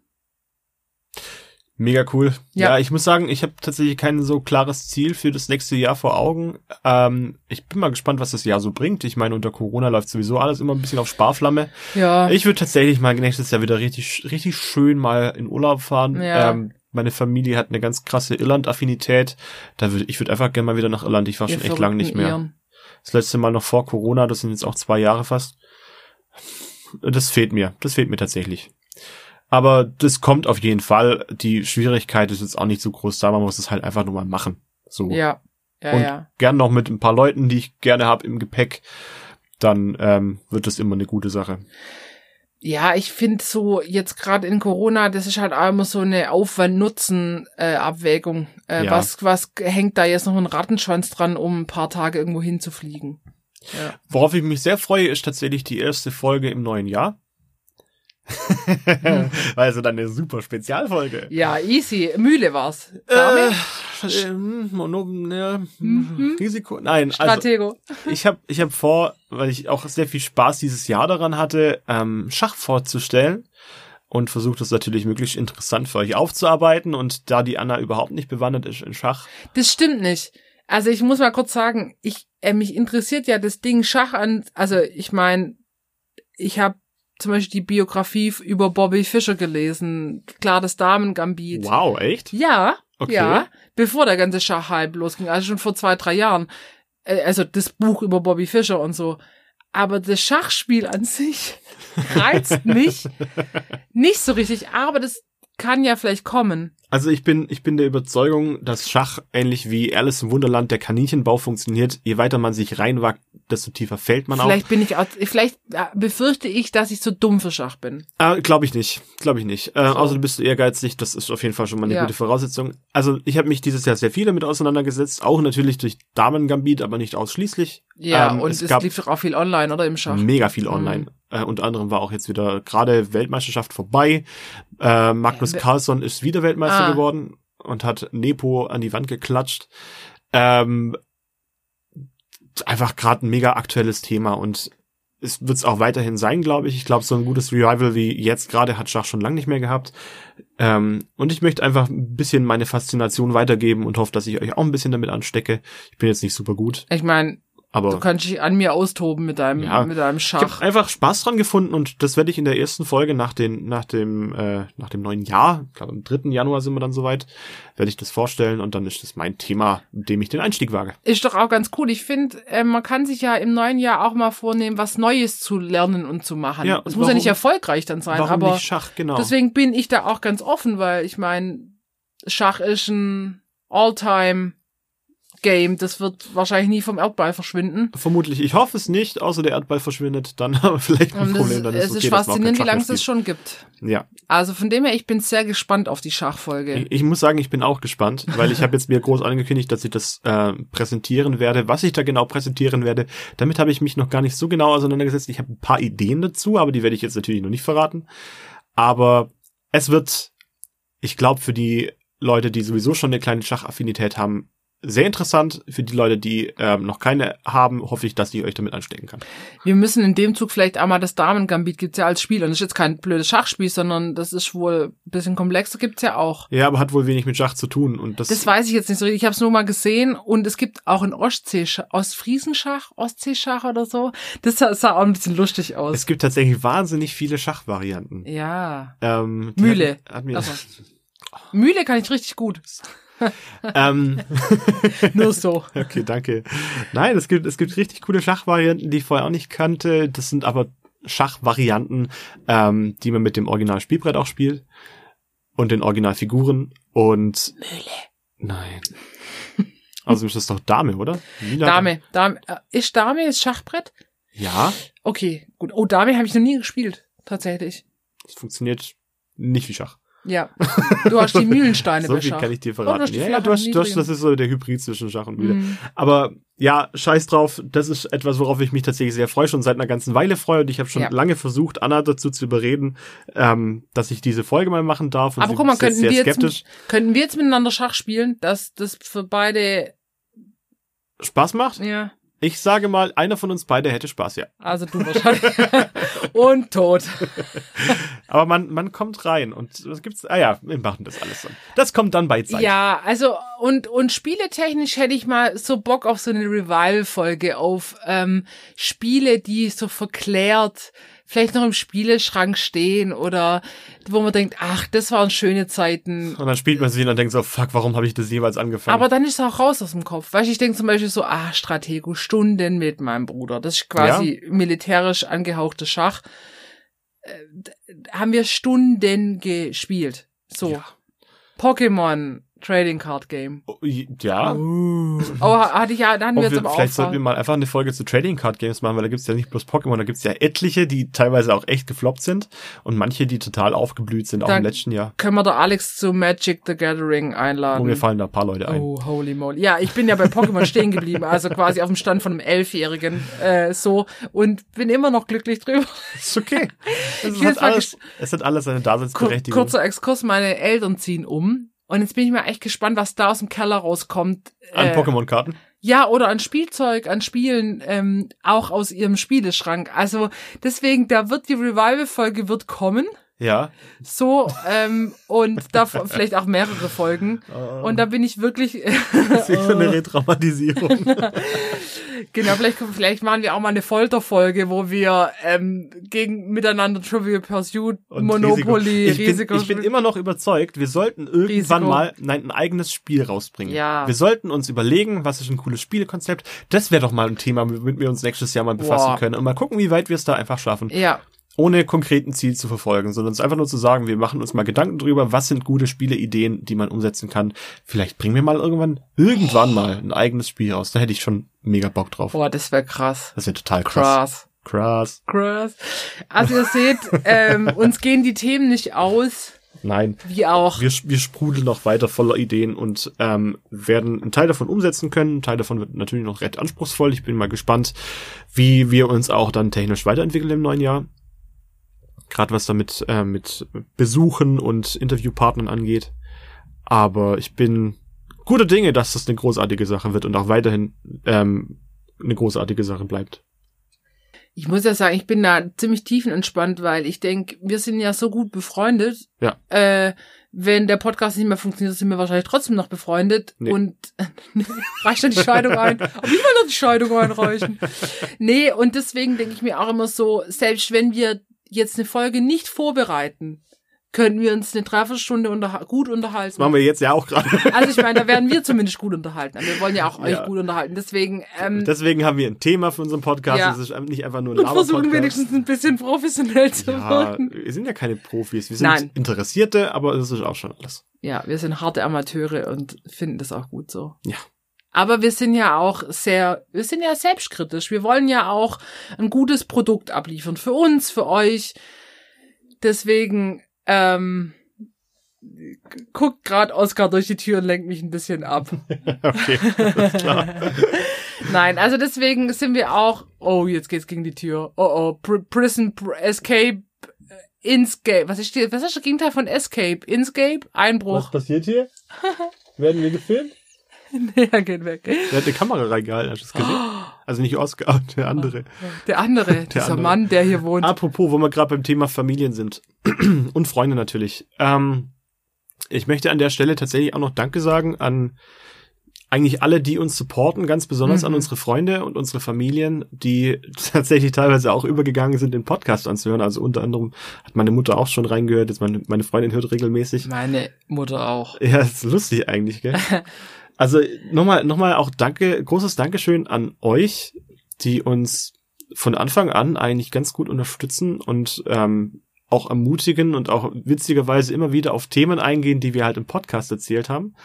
Mega cool. Ja, Ja. ich muss sagen, ich habe tatsächlich kein so klares Ziel für das nächste Jahr vor Augen. Ähm, ich bin mal gespannt, was das Jahr so bringt. Ich meine, unter Corona läuft sowieso alles immer ein bisschen auf Sparflamme. Ja. Ich würde tatsächlich mal nächstes Jahr wieder richtig, richtig schön mal in Urlaub fahren. Ja. Ähm, Meine Familie hat eine ganz krasse Irland-Affinität. Da würde ich würde einfach gerne mal wieder nach Irland. Ich war Ihr schon echt lange nicht mehr. verrückten Das letzte Mal noch vor Corona, das sind jetzt auch zwei Jahre fast. Das fehlt mir. Das fehlt mir tatsächlich. Aber das kommt auf jeden Fall. Die Schwierigkeit ist jetzt auch nicht so groß da. Man muss es halt einfach nur mal machen. So. Ja, ja, Und ja. gern noch mit ein paar Leuten, die ich gerne habe im Gepäck. Dann ähm, wird das immer eine gute Sache. Ja, ich finde so jetzt gerade in Corona, das ist halt auch immer so eine Aufwand-Nutzen-Abwägung. Äh, Ja. Was was hängt da jetzt noch ein Rattenschwanz dran, um ein paar Tage irgendwo hinzufliegen? Ja. Worauf ich mich sehr freue, ist tatsächlich die erste Folge im neuen Jahr. also dann eine super Spezialfolge. ja, easy. Mühle war's. Dame? Äh, ähm, Mono, ne, Mhm. Risiko. Nein, also Stratego. ich habe ich hab vor, weil ich auch sehr viel Spaß dieses Jahr daran hatte, ähm, Schach vorzustellen und versucht das natürlich möglichst interessant für euch aufzuarbeiten und da die Anna überhaupt nicht bewandert ist in Schach. Das stimmt nicht. Also ich muss mal kurz sagen, ich äh, mich interessiert ja das Ding Schach an. Also ich meine, ich habe zum Beispiel die Biografie über Bobby Fischer gelesen. Klar, das Damen-Gambit. Wow, echt? Ja, Okay. ja, bevor der ganze Schachhype losging, also schon vor zwei, drei Jahren. Äh, Also das Buch über Bobby Fischer und so. Aber das Schachspiel an sich reizt mich nicht so richtig, aber das kann ja vielleicht kommen. Also ich bin, ich bin der Überzeugung, dass Schach ähnlich wie Alice im Wunderland der Kaninchenbau funktioniert. Je weiter man sich reinwagt, desto tiefer fällt man Vielleicht bin ich auch, vielleicht äh, befürchte ich, dass ich so dumm für Schach bin. auch. Äh, glaube ich nicht. Glaube ich nicht. Äh, Außer bist du ehrgeizig, das ist auf jeden Fall schon mal eine Ja. gute Voraussetzung. Also ich habe mich dieses Jahr sehr viel damit auseinandergesetzt, auch natürlich durch Damen-Gambit, aber nicht ausschließlich. Ja, Ähm, und es es, gab- lief doch auch viel online, oder im Schach. Mega viel online. Äh, unter anderem war auch jetzt wieder gerade Weltmeisterschaft vorbei. Äh, Magnus Carlsson ist wieder Weltmeister Ah. geworden und hat Nepo an die Wand geklatscht. Ähm, einfach gerade ein mega aktuelles Thema und es wird es auch weiterhin sein, glaube ich. Ich glaube, so ein gutes Revival wie jetzt gerade hat Schach schon lange nicht mehr gehabt. Ähm, und ich möchte einfach ein bisschen meine Faszination weitergeben und hoffe, dass ich euch auch ein bisschen damit anstecke. Ich bin jetzt nicht super gut, Ich meine, aber du kannst dich an mir austoben mit deinem, Ja. mit deinem ich habe Schach. einfach Spaß dran gefunden und das werde ich in der ersten Folge nach, den, nach, dem, äh, nach dem neuen Jahr, ich glaube am 3. Januar sind wir dann soweit, werde ich das vorstellen und dann ist das mein Thema, mit dem ich den Einstieg wage. Ist doch auch ganz cool. Ich finde, äh, man kann sich ja im neuen Jahr auch mal vornehmen, was Neues zu lernen und zu machen. Ja, es muss ja nicht erfolgreich dann sein, Warum aber nicht Schach, genau. deswegen bin ich da auch ganz offen, weil ich meine, Schach ist ein All-Time Game. Das wird wahrscheinlich nie vom Erdball verschwinden. Vermutlich, ich hoffe es nicht, außer der Erdball verschwindet, dann haben wir vielleicht ein Problem. es, Dann es ist, ist okay, kein faszinierend, wie lange es das spielt. schon gibt. Ja, Also von dem her, ich bin sehr gespannt auf die Schachfolge. ich, ich muss sagen, ich bin auch gespannt, weil ich habe jetzt mir groß angekündigt, dass ich das äh, präsentieren werde. Was ich da genau präsentieren werde, damit habe ich mich noch gar nicht so genau auseinandergesetzt. Ich habe ein paar Ideen dazu, aber die werde ich jetzt natürlich noch nicht verraten. Aber es wird, ich glaube, für die Leute, die sowieso schon eine kleine Schachaffinität haben, sehr interessant. Für die Leute, die ähm, noch keine haben, hoffe ich, dass ich euch damit anstecken kann. Wir müssen in dem Zug vielleicht auch mal das Damen-Gambit gibt's ja als Spiel. Und das ist jetzt kein blödes Schachspiel, sondern das ist wohl ein bisschen komplexer, gibt's ja auch. Ja, aber hat wohl wenig mit Schach zu tun. Und das, Das weiß ich jetzt nicht so richtig. Ich habe es nur mal gesehen und es gibt auch ein Ostsee Ostfriesenschach, Ostseeschach oder so. Das sah, auch ein bisschen lustig aus. es gibt tatsächlich wahnsinnig viele Schachvarianten. ja. Ähm, Mühle. Hat, hat mir, Also. Mühle kann ich richtig gut. Ähm, Nur so. okay, danke. Nein, es gibt, es gibt richtig coole Schachvarianten, die ich vorher auch nicht kannte. Das sind aber Schachvarianten, ähm, die man mit dem Original-Spielbrett auch spielt. Und den Originalfiguren. Und. Mühle. Nein. Also ist das doch Dame, oder? Mühle- Dame. Dame. äh, Ist Dame das Schachbrett? Ja, Okay, gut. Oh, Dame habe ich noch nie gespielt. Tatsächlich. es funktioniert nicht wie Schach. Ja. Du hast die Mühlensteine so viel kann ich dir Oh, du verraten. die ja, ja, du hast, du hast, das ist so der Hybrid zwischen Schach und Mühle. Mhm. Aber ja, scheiß drauf, das ist etwas, worauf ich mich tatsächlich sehr freue, schon seit einer ganzen Weile freue. Und ich habe schon Ja. lange versucht, Anna dazu zu überreden, ähm, dass ich diese Folge mal machen darf. Und Aber guck mal, könnten wir, jetzt, könnten wir jetzt miteinander Schach spielen, dass das für beide, Spaß macht. ja, Ich sage mal, einer von uns beide hätte Spaß, ja. also du wahrscheinlich. Und tot. Aber man, man kommt rein und was gibt's? Ah ja, wir machen das alles dann. Das kommt dann bei Zeit. Ja, also und und spieletechnisch hätte ich mal so Bock auf so eine Revival-Folge auf ähm, Spiele, die so verklärt vielleicht noch im Spieleschrank stehen oder wo man denkt, ach, das waren schöne Zeiten. Und dann spielt man sie und denkt so, fuck, warum habe ich das jeweils angefangen? Aber dann ist es auch raus aus dem Kopf. Weißt du, ich denke zum Beispiel so, ah, Stratego, Stunden mit meinem Bruder. Das ist quasi ja? militärisch angehauchter Schach. Äh, haben wir Stunden gespielt. So. Ja. Pokémon, Trading Card Game. Oh, ja. Uh. Oh, hatte ich ja, da hatten wir jetzt aber. Vielleicht sollten wir mal einfach eine Folge zu Trading Card Games machen, weil da gibt's ja nicht bloß Pokémon, da gibt's ja etliche, die teilweise auch echt gefloppt sind und manche, die total aufgeblüht sind, auch im letzten Jahr. Können wir da Alex zu Magic the Gathering einladen? Oh, mir fallen da ein paar Leute ein. Oh, holy moly. Ja, ich bin ja bei Pokémon stehen geblieben, also quasi auf dem Stand von einem Elfjährigen, äh, so, und bin immer noch glücklich drüber. Ist okay. Es, hat alles, es hat alles seine Daseinsberechtigung. Kurzer Exkurs, meine Eltern ziehen um und jetzt bin ich mal echt gespannt, was da aus dem Keller rauskommt. An äh, Pokémon-Karten? Ja, oder an Spielzeug, an Spielen, ähm, auch aus ihrem Spieleschrank. Also deswegen, da wird die Revival-Folge wird kommen. Ja. So, ähm, und da vielleicht auch mehrere Folgen. Oh. Und da bin ich wirklich. Sicher eine Retraumatisierung. genau, vielleicht, vielleicht machen wir auch mal eine Folterfolge, wo wir ähm, gegen miteinander Trivial Pursuit, und Monopoly, Risiko. Ich, Risiko bin, ich bin immer noch überzeugt, wir sollten irgendwann Risiko. mal nein, ein eigenes Spiel rausbringen. Ja. Wir sollten uns überlegen, was ist ein cooles Spielekonzept. Das wäre doch mal ein Thema, womit wir uns nächstes Jahr mal befassen Boah. können und mal gucken, wie weit wir es da einfach schaffen. Ja ohne konkreten Ziel zu verfolgen, sondern es einfach nur zu sagen, wir machen uns mal Gedanken drüber, was sind gute Spieleideen, die man umsetzen kann. Vielleicht bringen wir mal irgendwann, irgendwann mal ein eigenes Spiel raus. Da hätte ich schon mega Bock drauf. Boah, das wäre krass. Das wäre total krass. Krass. Krass. Krass. Also ihr seht, ähm, uns gehen die Themen nicht aus. Nein. Wie auch. Wir, wir sprudeln noch weiter voller Ideen und ähm, werden einen Teil davon umsetzen können. Ein Teil davon wird natürlich noch recht anspruchsvoll. Ich bin mal gespannt, wie wir uns auch dann technisch weiterentwickeln im neuen Jahr gerade was damit äh, mit Besuchen und Interviewpartnern angeht. Aber ich bin guter Dinge, dass das eine großartige Sache wird und auch weiterhin ähm, eine großartige Sache bleibt. Ich muss ja sagen, ich bin da ziemlich tiefenentspannt, weil ich denke, wir sind ja so gut befreundet. Ja. Äh, wenn der Podcast nicht mehr funktioniert, sind wir wahrscheinlich trotzdem noch befreundet. Nee. Und reicht dann die Scheidung ein. Aber ich will noch die Scheidung einreichen. nee, und deswegen denke ich mir auch immer so, selbst wenn wir jetzt eine Folge nicht vorbereiten, können wir uns eine Dreiviertelstunde unterha gut unterhalten. Das machen wir jetzt ja auch gerade. Also ich meine, da werden wir zumindest gut unterhalten. Also wir wollen ja auch ja. euch gut unterhalten. Deswegen. Ähm, Deswegen haben wir ein Thema für unseren Podcast. Ja. Es ist nicht einfach nur ein Und versuchen wenigstens ein bisschen professionell zu ja, wirken. Wir sind ja keine Profis. Wir sind Nein. Interessierte, aber das ist auch schon alles. Ja, wir sind harte Amateure und finden das auch gut so. Ja. Aber wir sind ja auch sehr, wir sind ja selbstkritisch. Wir wollen ja auch ein gutes Produkt abliefern. Für uns, für euch. Deswegen, ähm, guckt gerade Oskar durch die Tür und lenkt mich ein bisschen ab. okay, alles klar. Nein, also deswegen sind wir auch, oh, jetzt geht's gegen die Tür. Oh, oh, Pr Prison, Pr Escape, äh, Inscape. Was ist, was ist das Gegenteil von Escape? Inscape? Einbruch. Was passiert hier? Werden wir gefilmt? nee, er geht weg. Der hat eine Kamera reingehalten, hast du das gesehen? Also nicht Oscar, der andere. Der andere, der dieser andere. Mann, der hier wohnt. Apropos, wo wir gerade beim Thema Familien sind. Und Freunde natürlich. Ähm, ich möchte an der Stelle tatsächlich auch noch Danke sagen an eigentlich alle, die uns supporten, ganz besonders mhm. an unsere Freunde und unsere Familien, die tatsächlich teilweise auch übergegangen sind, den Podcast anzuhören. Also unter anderem hat meine Mutter auch schon reingehört, jetzt meine, meine Freundin hört regelmäßig. Meine Mutter auch. Ja, ist lustig eigentlich, gell? Also nochmal, nochmal auch danke, großes Dankeschön an euch, die uns von Anfang an eigentlich ganz gut unterstützen und ähm, auch ermutigen und auch witzigerweise immer wieder auf Themen eingehen, die wir halt im Podcast erzählt haben.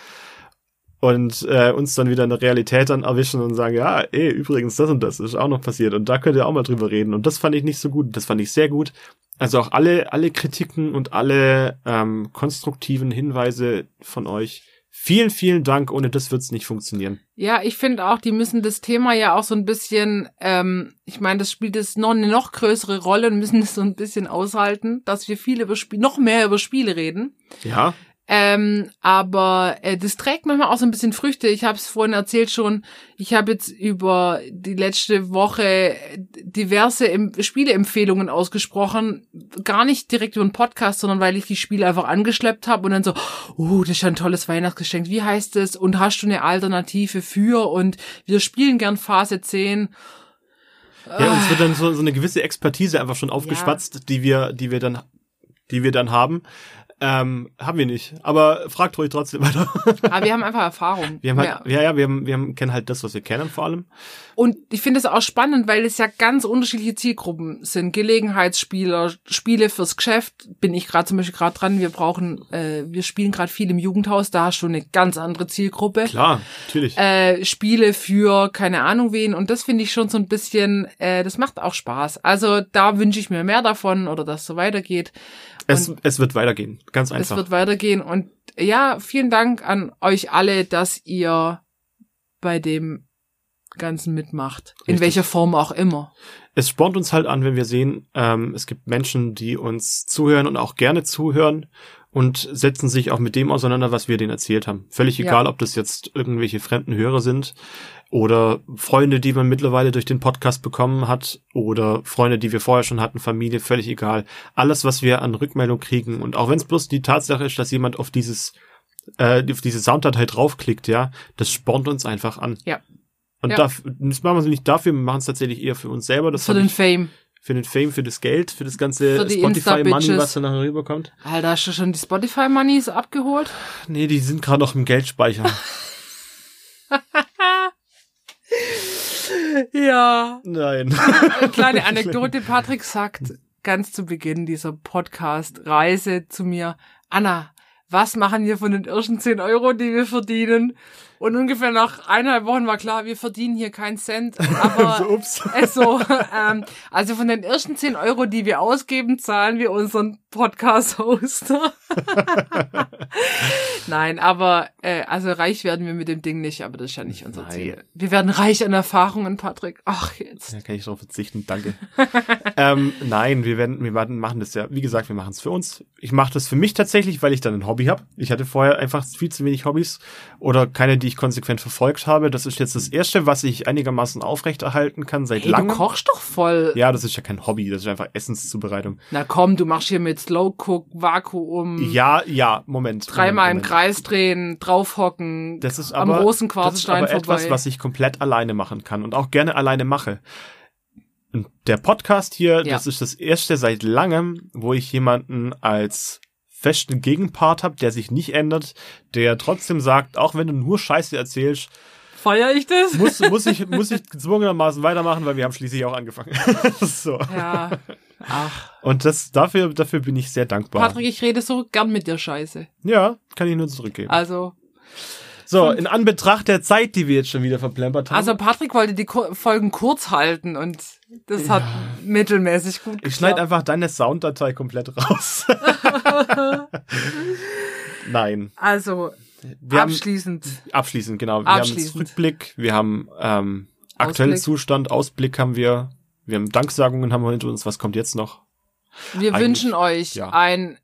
Und äh, uns dann wieder in der Realität dann erwischen und sagen, ja, ey, übrigens, das und das ist auch noch passiert und da könnt ihr auch mal drüber reden. Und das fand ich nicht so gut, das fand ich sehr gut. Also auch alle, alle Kritiken und alle ähm, konstruktiven Hinweise von euch Vielen, vielen Dank. Ohne das wird's nicht funktionieren. Ja, ich finde auch, die müssen das Thema ja auch so ein bisschen, ähm, ich meine, das spielt jetzt noch eine noch größere Rolle und müssen es so ein bisschen aushalten, dass wir viel über Spiele, noch mehr über Spiele reden. Ja. Ähm, aber äh, das trägt manchmal auch so ein bisschen Früchte. Ich habe es vorhin erzählt schon. Ich habe jetzt über die letzte Woche diverse em Spieleempfehlungen ausgesprochen. Gar nicht direkt über einen Podcast, sondern weil ich die Spiele einfach angeschleppt habe und dann so, uh, das ist ja ein tolles Weihnachtsgeschenk. Wie heißt es? Und hast du eine Alternative für? Und wir spielen gern Phase 10. Ja, uns wird dann so, so eine gewisse Expertise einfach schon aufgeschwatzt, die wir, die wir dann, die wir dann haben. Ähm, haben wir nicht. Aber fragt ruhig trotzdem weiter. Aber wir haben einfach Erfahrung. Wir haben halt, ja, ja, wir haben, wir haben, kennen halt das, was wir kennen vor allem. Und ich finde es auch spannend, weil es ja ganz unterschiedliche Zielgruppen sind. Gelegenheitsspieler, Spiele fürs Geschäft, bin ich gerade zum Beispiel gerade dran. Wir brauchen, äh, wir spielen gerade viel im Jugendhaus, da hast du eine ganz andere Zielgruppe. Klar, natürlich. Äh, Spiele für keine Ahnung wen und das finde ich schon so ein bisschen, äh, das macht auch Spaß. Also da wünsche ich mir mehr davon oder dass so weitergeht. Es, es wird weitergehen, ganz einfach. Es wird weitergehen und ja, vielen Dank an euch alle, dass ihr bei dem Ganzen mitmacht. In Richtig. welcher Form auch immer. Es spornt uns halt an, wenn wir sehen, ähm, es gibt Menschen, die uns zuhören und auch gerne zuhören und setzen sich auch mit dem auseinander, was wir denen erzählt haben. Völlig Ja. egal, ob das jetzt irgendwelche fremden Hörer sind oder Freunde, die man mittlerweile durch den Podcast bekommen hat oder Freunde, die wir vorher schon hatten, Familie, völlig egal. Alles, was wir an Rückmeldung kriegen und auch wenn es bloß die Tatsache ist, dass jemand auf dieses äh, auf diese Sounddatei draufklickt, ja, das spornt uns einfach an. Ja. Und Ja. das machen wir es nicht dafür, wir machen es tatsächlich eher für uns selber. Das Für den ich- Fame. für den Fame, für das Geld, für das ganze Spotify-Money, was da nachher rüberkommt. Alter, hast du schon die Spotify-Moneys abgeholt? Nee, die sind gerade noch im Geldspeicher. Ja. Nein. Kleine Anekdote. Patrick sagt ganz zu Beginn dieser Podcast-Reise zu mir, Anna, was machen wir von den ersten 10 Euro, die wir verdienen? Und ungefähr nach eineinhalb Wochen war klar, wir verdienen hier keinen Cent. Aber ups. so, ähm, also von den ersten 10 Euro, die wir ausgeben, zahlen wir unseren Podcast-Hoster. Nein, aber äh, also reich werden wir mit dem Ding nicht, aber das ist ja nicht unser Nein. Ziel. Wir werden reich an Erfahrungen, Patrick. Ach, jetzt. Da kann ich drauf verzichten, danke. ähm, nein, wir werden, wir machen das ja, wie gesagt, wir machen es für uns. Ich mache das für mich tatsächlich, weil ich dann ein Hobby habe. Ich hatte vorher einfach viel zu wenig Hobbys oder keine, die ich konsequent verfolgt habe. Das ist jetzt das erste, was ich einigermaßen aufrechterhalten kann seit Hey, du langem. kochst doch voll. Ja, das ist ja kein Hobby, das ist einfach Essenszubereitung. Na komm, du machst hier mit Slow Cook, Vakuum, Ja, ja, Moment. dreimal im. Kreis drehen, draufhocken, Das ist am aber, Rosenquarzstein das ist aber vorbei. etwas, was ich komplett alleine machen kann und auch gerne alleine mache. Und der Podcast hier, Ja. das ist das erste seit langem, wo ich jemanden als festen Gegenpart habe, der sich nicht ändert, der trotzdem sagt, auch wenn du nur Scheiße erzählst, Feier ich das? muss, muss ich, muss ich gezwungenermaßen weitermachen, weil wir haben schließlich auch angefangen. so. ja. Ach, Und das, dafür, dafür bin ich sehr dankbar. Patrick, ich rede so gern mit dir Scheiße. Ja, kann ich nur zurückgeben. Also, So, in Anbetracht der Zeit, die wir jetzt schon wieder verplempert haben. also Patrick wollte die Folgen kurz halten und das hat mittelmäßig gut Ich schneide geklappt. einfach deine Sounddatei komplett raus. Nein. Also, Wir abschließend. haben abschließend, genau. Wir Abschließend. haben Rückblick, wir haben ähm, aktuellen Ausblick. Zustand, Ausblick haben wir, wir haben Danksagungen haben wir hinter uns, was kommt jetzt noch? Wir Eigentlich, wünschen euch ja. einen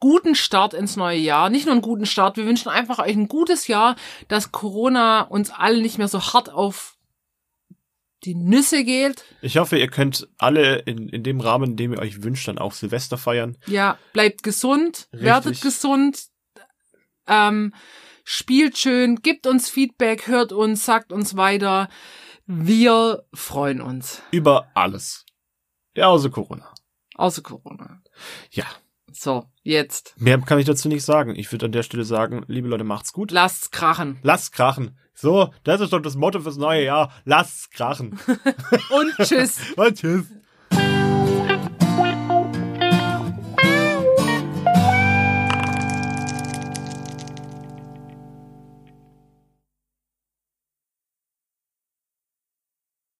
guten Start ins neue Jahr. Nicht nur einen guten Start, wir wünschen einfach euch ein gutes Jahr, dass Corona uns alle nicht mehr so hart auf die Nüsse geht. Ich hoffe, ihr könnt alle in, in dem Rahmen, in dem ihr euch wünscht, dann auch Silvester feiern. Ja, bleibt gesund, Richtig. werdet gesund, ähm, spielt schön, gebt uns Feedback, hört uns, sagt uns weiter. Wir freuen uns. Über alles. Ja, außer Corona. Außer Corona. Ja, So, jetzt. mehr kann ich dazu nicht sagen. Ich würde an der Stelle sagen, liebe Leute, macht's gut. Lasst's krachen. Lasst krachen. So, das ist doch das Motto fürs neue Jahr. Lasst's krachen. Und tschüss. Und tschüss.